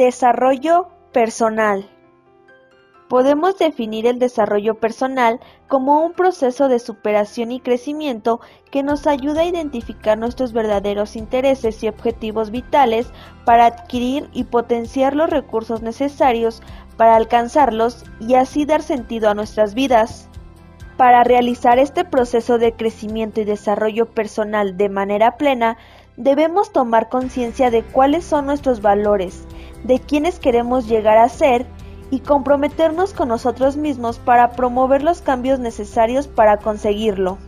Desarrollo personal. Podemos definir el desarrollo personal como un proceso de superación y crecimiento que nos ayuda a identificar nuestros verdaderos intereses y objetivos vitales para adquirir y potenciar los recursos necesarios para alcanzarlos y así dar sentido a nuestras vidas. Para realizar este proceso de crecimiento y desarrollo personal de manera plena, debemos tomar conciencia de cuáles son nuestros valores, de quiénes queremos llegar a ser y comprometernos con nosotros mismos para promover los cambios necesarios para conseguirlo.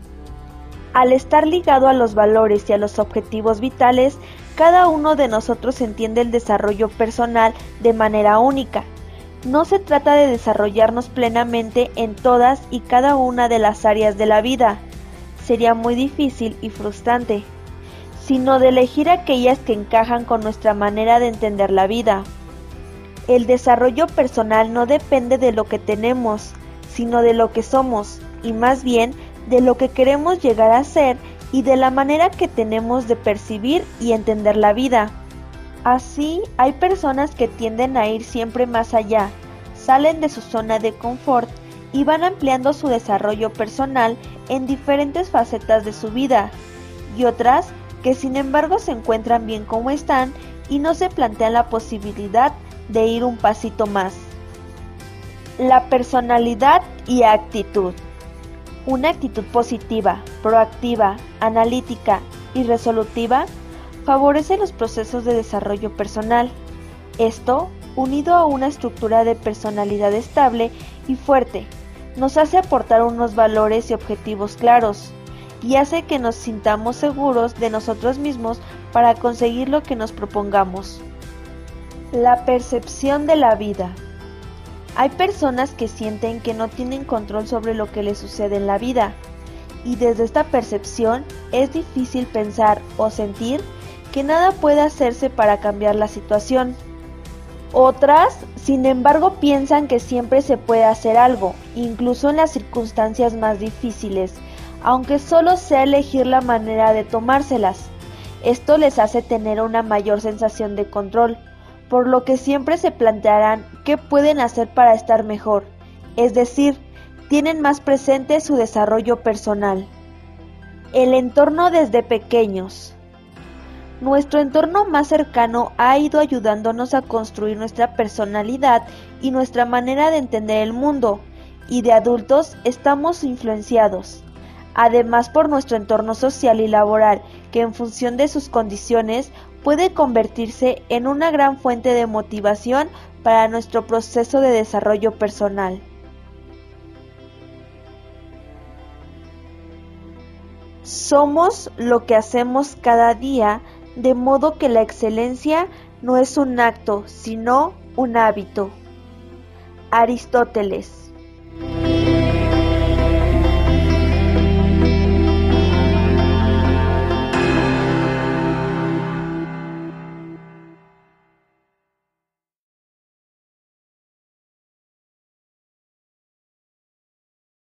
Al estar ligado a los valores y a los objetivos vitales, cada uno de nosotros entiende el desarrollo personal de manera única. No se trata de desarrollarnos plenamente en todas y cada una de las áreas de la vida. Sería muy difícil y frustrante sino de elegir aquellas que encajan con nuestra manera de entender la vida. El desarrollo personal no depende de lo que tenemos, sino de lo que somos, y más bien de lo que queremos llegar a ser y de la manera que tenemos de percibir y entender la vida. Así, hay personas que tienden a ir siempre más allá, salen de su zona de confort y van ampliando su desarrollo personal en diferentes facetas de su vida, y otras que sin embargo se encuentran bien como están y no se plantean la posibilidad de ir un pasito más. La personalidad y actitud. Una actitud positiva, proactiva, analítica y resolutiva favorece los procesos de desarrollo personal. Esto, unido a una estructura de personalidad estable y fuerte, nos hace aportar unos valores y objetivos claros, y hace que nos sintamos seguros de nosotros mismos para conseguir lo que nos propongamos. La percepción de la vida. Hay personas que sienten que no tienen control sobre lo que les sucede en la vida y desde esta percepción es difícil pensar o sentir que nada puede hacerse para cambiar la situación. Otras, sin embargo, piensan que siempre se puede hacer algo, incluso en las circunstancias más difíciles, aunque solo sea elegir la manera de tomárselas. Esto les hace tener una mayor sensación de control, por lo que siempre se plantearán qué pueden hacer para estar mejor, es decir, tienen más presente su desarrollo personal. El entorno desde pequeños. Nuestro entorno más cercano ha ido ayudándonos a construir nuestra personalidad y nuestra manera de entender el mundo, y de adultos estamos influenciados además por nuestro entorno social y laboral, que en función de sus condiciones puede convertirse en una gran fuente de motivación para nuestro proceso de desarrollo personal. Somos lo que hacemos cada día, de modo que la excelencia no es un acto, sino un hábito. Aristóteles